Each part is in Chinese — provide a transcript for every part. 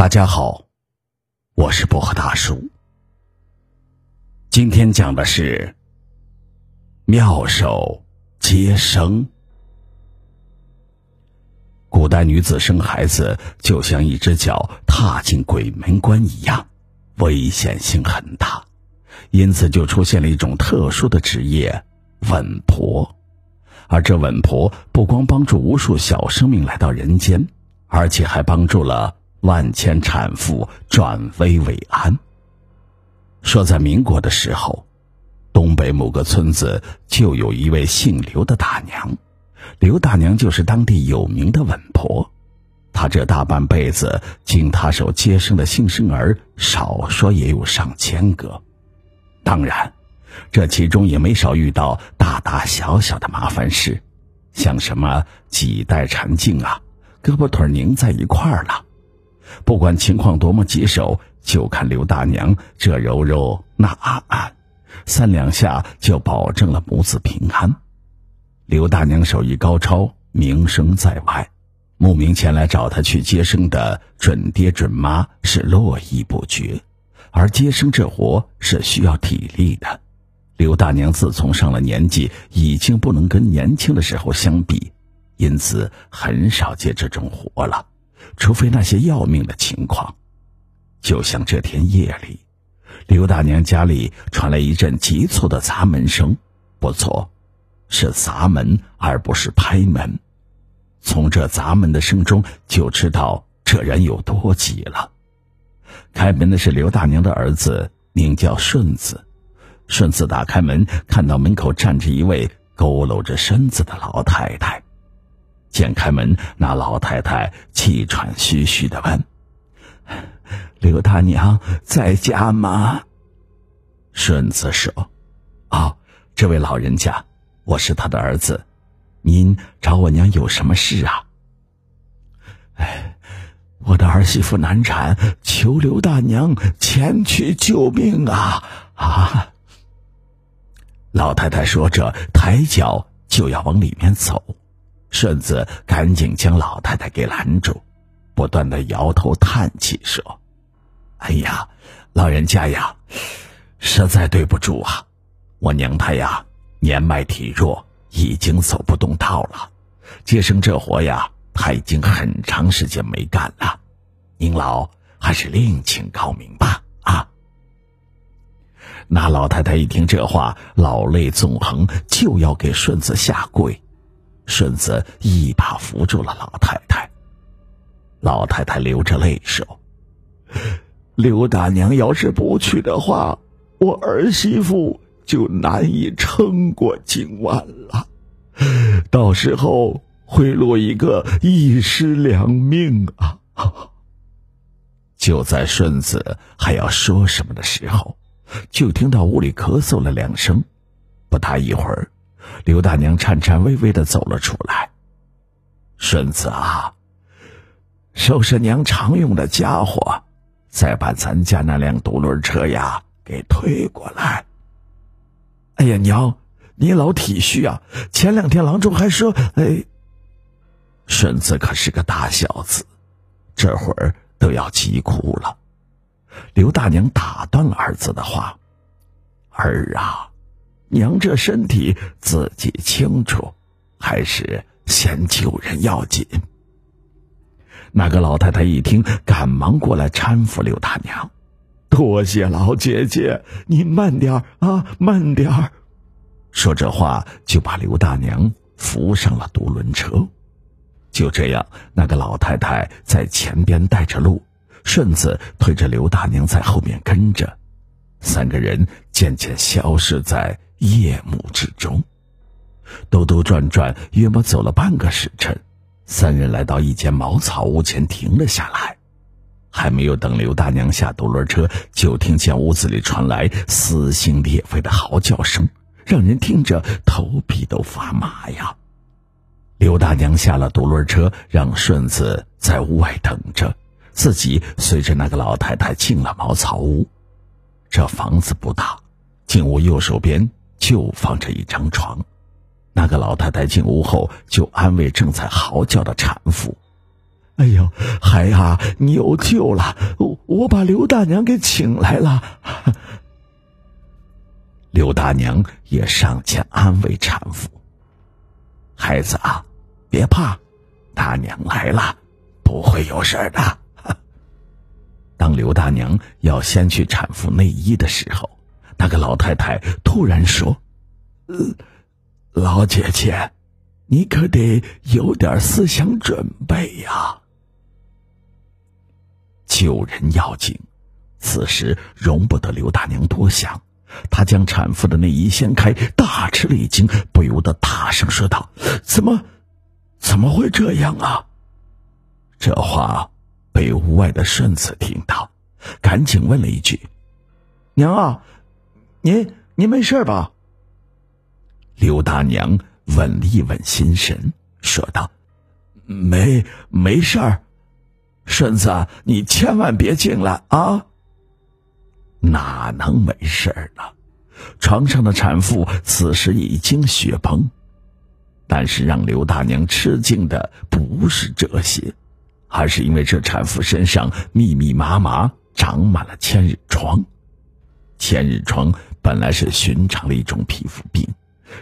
大家好，我是薄荷大叔。今天讲的是妙手接生。古代女子生孩子就像一只脚踏进鬼门关一样，危险性很大，因此就出现了一种特殊的职业——稳婆。而这稳婆不光帮助无数小生命来到人间，而且还帮助了。万千产妇转危为安。说在民国的时候，东北某个村子就有一位姓刘的大娘，刘大娘就是当地有名的稳婆。她这大半辈子经她手接生的新生儿，少说也有上千个。当然，这其中也没少遇到大大小小的麻烦事，像什么脐带缠颈啊，胳膊腿拧在一块儿了。不管情况多么棘手，就看刘大娘这揉揉那按按，三两下就保证了母子平安。刘大娘手艺高超，名声在外，慕名前来找她去接生的准爹准妈是络绎不绝。而接生这活是需要体力的，刘大娘自从上了年纪，已经不能跟年轻的时候相比，因此很少接这种活了。除非那些要命的情况，就像这天夜里，刘大娘家里传来一阵急促的砸门声。不错，是砸门而不是拍门。从这砸门的声中就知道这人有多急了。开门的是刘大娘的儿子，名叫顺子。顺子打开门，看到门口站着一位佝偻着身子的老太太。见开门，那老太太气喘吁吁的问：“刘大娘在家吗？”顺子说：“哦，这位老人家，我是他的儿子，您找我娘有什么事啊？”“哎，我的儿媳妇难产，求刘大娘前去救命啊！”啊！老太太说着，抬脚就要往里面走。顺子赶紧将老太太给拦住，不断的摇头叹气说：“哎呀，老人家呀，实在对不住啊！我娘她呀年迈体弱，已经走不动道了。接生这活呀，她已经很长时间没干了。您老还是另请高明吧。”啊！那老太太一听这话，老泪纵横，就要给顺子下跪。顺子一把扶住了老太太。老太太流着泪说：“刘大娘要是不去的话，我儿媳妇就难以撑过今晚了，到时候会落一个一尸两命啊！”就在顺子还要说什么的时候，就听到屋里咳嗽了两声，不大一会儿。刘大娘颤颤巍巍的走了出来。顺子啊，收拾娘常用的家伙，再把咱家那辆独轮车呀给推过来。哎呀，娘，你老体恤啊！前两天郎中还说，哎，顺子可是个大小子，这会儿都要急哭了。刘大娘打断了儿子的话：“儿啊。”娘这身体自己清楚，还是先救人要紧。那个老太太一听，赶忙过来搀扶刘大娘：“多谢老姐姐，你慢点啊，慢点说这话，就把刘大娘扶上了独轮车。就这样，那个老太太在前边带着路，顺子推着刘大娘在后面跟着，三个人渐渐消失在。夜幕之中，兜兜转转，约莫走了半个时辰，三人来到一间茅草屋前停了下来。还没有等刘大娘下独轮车，就听见屋子里传来撕心裂肺的嚎叫声，让人听着头皮都发麻呀。刘大娘下了独轮车，让顺子在屋外等着，自己随着那个老太太进了茅草屋。这房子不大，进屋右手边。就放着一张床，那个老太太进屋后就安慰正在嚎叫的产妇：“哎呦，孩呀，你有救了！我我把刘大娘给请来了。刘大娘也上前安慰产妇：“孩子啊，别怕，大娘来了，不会有事的。”当刘大娘要先去产妇内衣的时候，那个老太太突然说：“老姐姐，你可得有点思想准备呀。”救人要紧，此时容不得刘大娘多想。她将产妇的内衣掀开，大吃了一惊，不由得大声说道：“怎么，怎么会这样啊？”这话被屋外的顺子听到，赶紧问了一句：“娘啊，您您没事吧？”刘大娘稳了一稳心神，说道：“没没事儿。”顺子，你千万别进来啊！哪能没事儿呢？床上的产妇此时已经血崩，但是让刘大娘吃惊的不是这些，而是因为这产妇身上密密麻麻长满了千日疮。千日疮本来是寻常的一种皮肤病，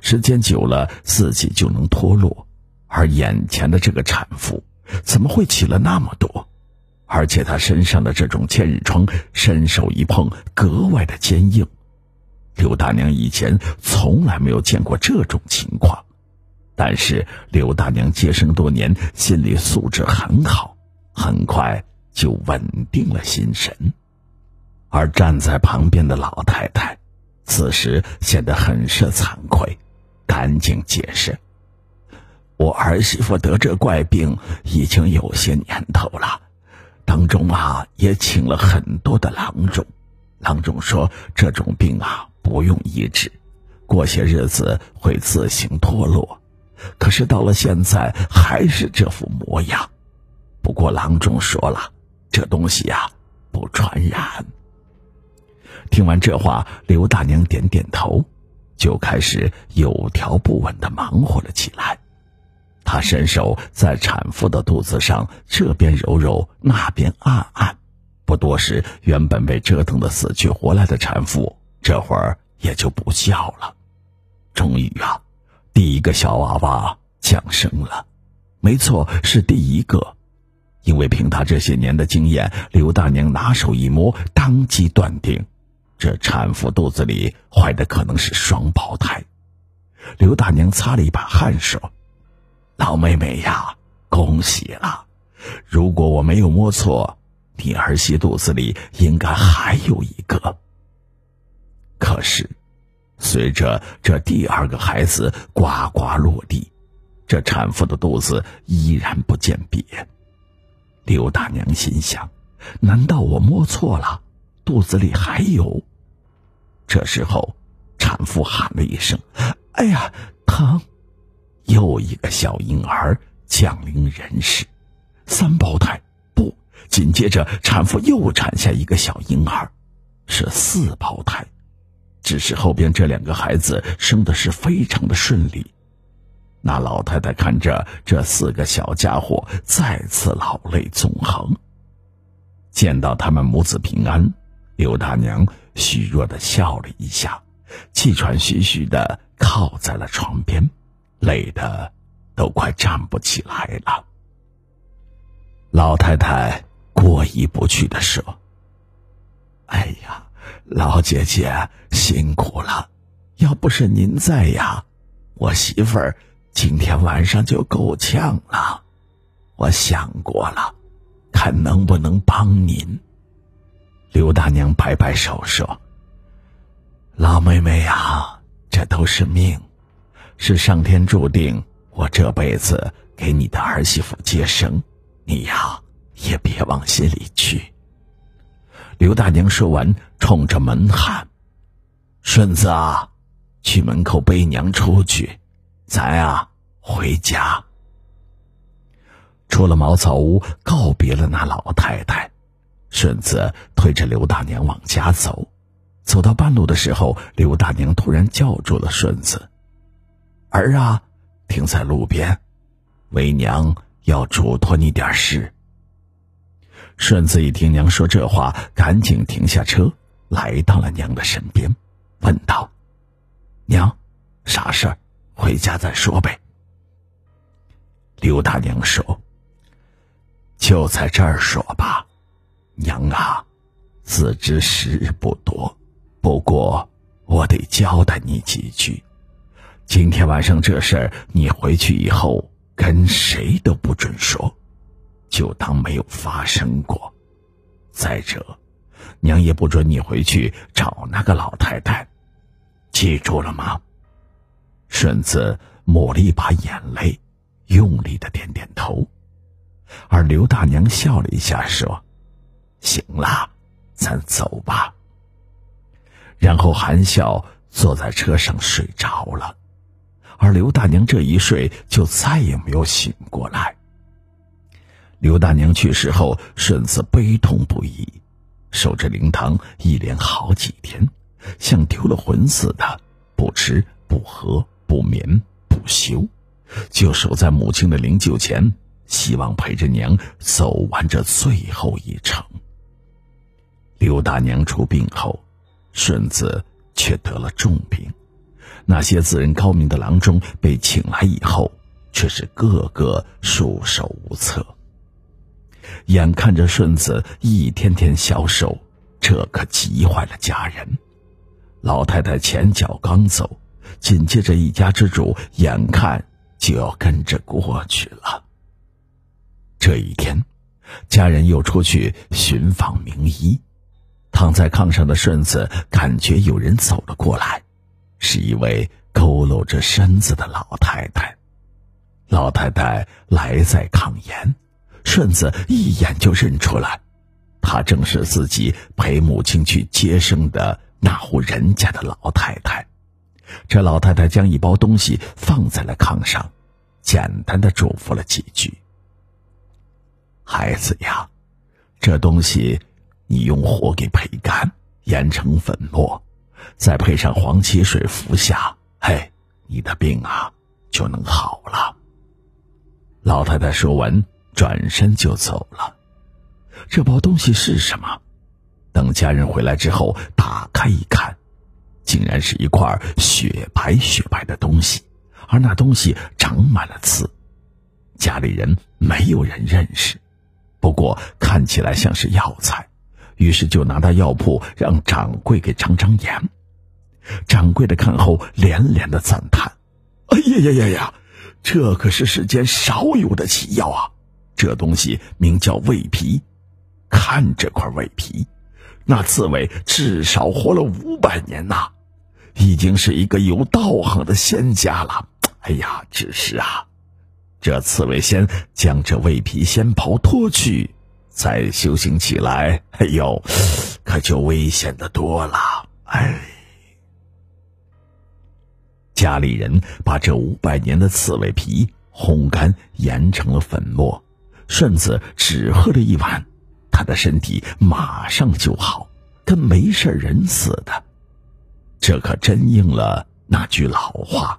时间久了自己就能脱落，而眼前的这个产妇怎么会起了那么多？而且她身上的这种千日疮，伸手一碰格外的坚硬。刘大娘以前从来没有见过这种情况，但是刘大娘接生多年，心理素质很好，很快就稳定了心神。而站在旁边的老太太，此时显得很是惭愧，赶紧解释：“我儿媳妇得这怪病已经有些年头了。”当中啊，也请了很多的郎中，郎中说这种病啊不用医治，过些日子会自行脱落。可是到了现在还是这副模样。不过郎中说了，这东西呀不传染。听完这话，刘大娘点点头，就开始有条不紊的忙活了起来。她伸手在产妇的肚子上这边揉揉，那边按按，不多时，原本被折腾的死去活来的产妇这会儿也就不叫了。终于啊，第一个小娃娃降生了，没错，是第一个。因为凭他这些年的经验，刘大娘拿手一摸，当即断定，这产妇肚子里怀的可能是双胞胎。刘大娘擦了一把汗说。老妹妹呀，恭喜了！如果我没有摸错，你儿媳肚子里应该还有一个。可是，随着这第二个孩子呱呱落地，这产妇的肚子依然不见瘪。刘大娘心想：难道我摸错了？肚子里还有？这时候，产妇喊了一声：“哎呀，疼！”又一个小婴儿降临人世，三胞胎不？紧接着产妇又产下一个小婴儿，是四胞胎。只是后边这两个孩子生的是非常的顺利。那老太太看着这四个小家伙，再次老泪纵横。见到他们母子平安，刘大娘虚弱的笑了一下，气喘吁吁的靠在了床边。累的都快站不起来了。老太太过意不去的说：“哎呀，老姐姐辛苦了，要不是您在呀，我媳妇儿今天晚上就够呛了。我想过了，看能不能帮您。”刘大娘摆摆手说：“老妹妹呀，这都是命。”是上天注定，我这辈子给你的儿媳妇接生，你呀也别往心里去。刘大娘说完，冲着门喊：“顺子啊，去门口背娘出去，咱啊回家。”出了茅草屋，告别了那老太太，顺子推着刘大娘往家走。走到半路的时候，刘大娘突然叫住了顺子。儿啊，停在路边，为娘要嘱托你点事，顺子一听娘说这话，赶紧停下车，来到了娘的身边，问道：“娘，啥事儿？回家再说呗。”刘大娘说：“就在这儿说吧，娘啊，自知时日不多，不过我得交代你几句。今天晚上这事儿，你回去以后跟谁都不准说，就当没有发生过。再者，娘也不准你回去找那个老太太，记住了吗？”顺子抹了一把眼泪。用力的点点头，而刘大娘笑了一下，说：“行了，咱走吧。”然后含笑坐在车上睡着了。而刘大娘这一睡，就再也没有醒过来。刘大娘去世后，顺子悲痛不已，守着灵堂一连好几天，像丢了魂似的，不吃不喝不眠不休。就守在母亲的灵柩前，希望陪着娘走完这最后一程。刘大娘出殡后，顺子却得了重病。那些自认高明的郎中被请来以后，却是个个束手无策。眼看着顺子一天天消瘦，这可急坏了家人。老太太前脚刚走，紧接着一家之主眼看。就要跟着过去了。这一天，家人又出去寻访名医，躺在炕上的顺子感觉有人走了过来，是一位佝偻着身子的老太太。老太太来在炕沿，顺子一眼就认出来，她正是自己陪母亲去接生的那户人家的老太太。这老太太将一包东西放在了炕上，简单的嘱咐了几句：“孩子呀，这东西你用火给焙干，研成粉末，再配上黄芪水服下，嘿，你的病啊就能好了。”老太太说完，转身就走了。这包东西是什么？等家人回来之后，打开一看。竟然是一块雪白雪白的东西，而那东西长满了刺。家里人没有人认识，不过看起来像是药材，于是就拿到药铺让掌柜给尝尝眼。掌柜的看后连连的赞叹：“哎呀呀呀呀，这可是世间少有的奇药啊！这东西名叫胃皮，看这块胃皮，那刺猬至少活了五百年呐！”已经是一个有道行的仙家了。哎呀，只是啊，这刺猬仙将这胃皮仙袍脱去，再修行起来，哎呦，可就危险的多了。哎，家里人把这五百年的刺猬皮烘干，研成了粉末。顺子只喝了一碗，他的身体马上就好，跟没事人似的。这可真应了那句老话：“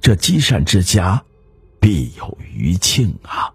这积善之家，必有余庆啊。”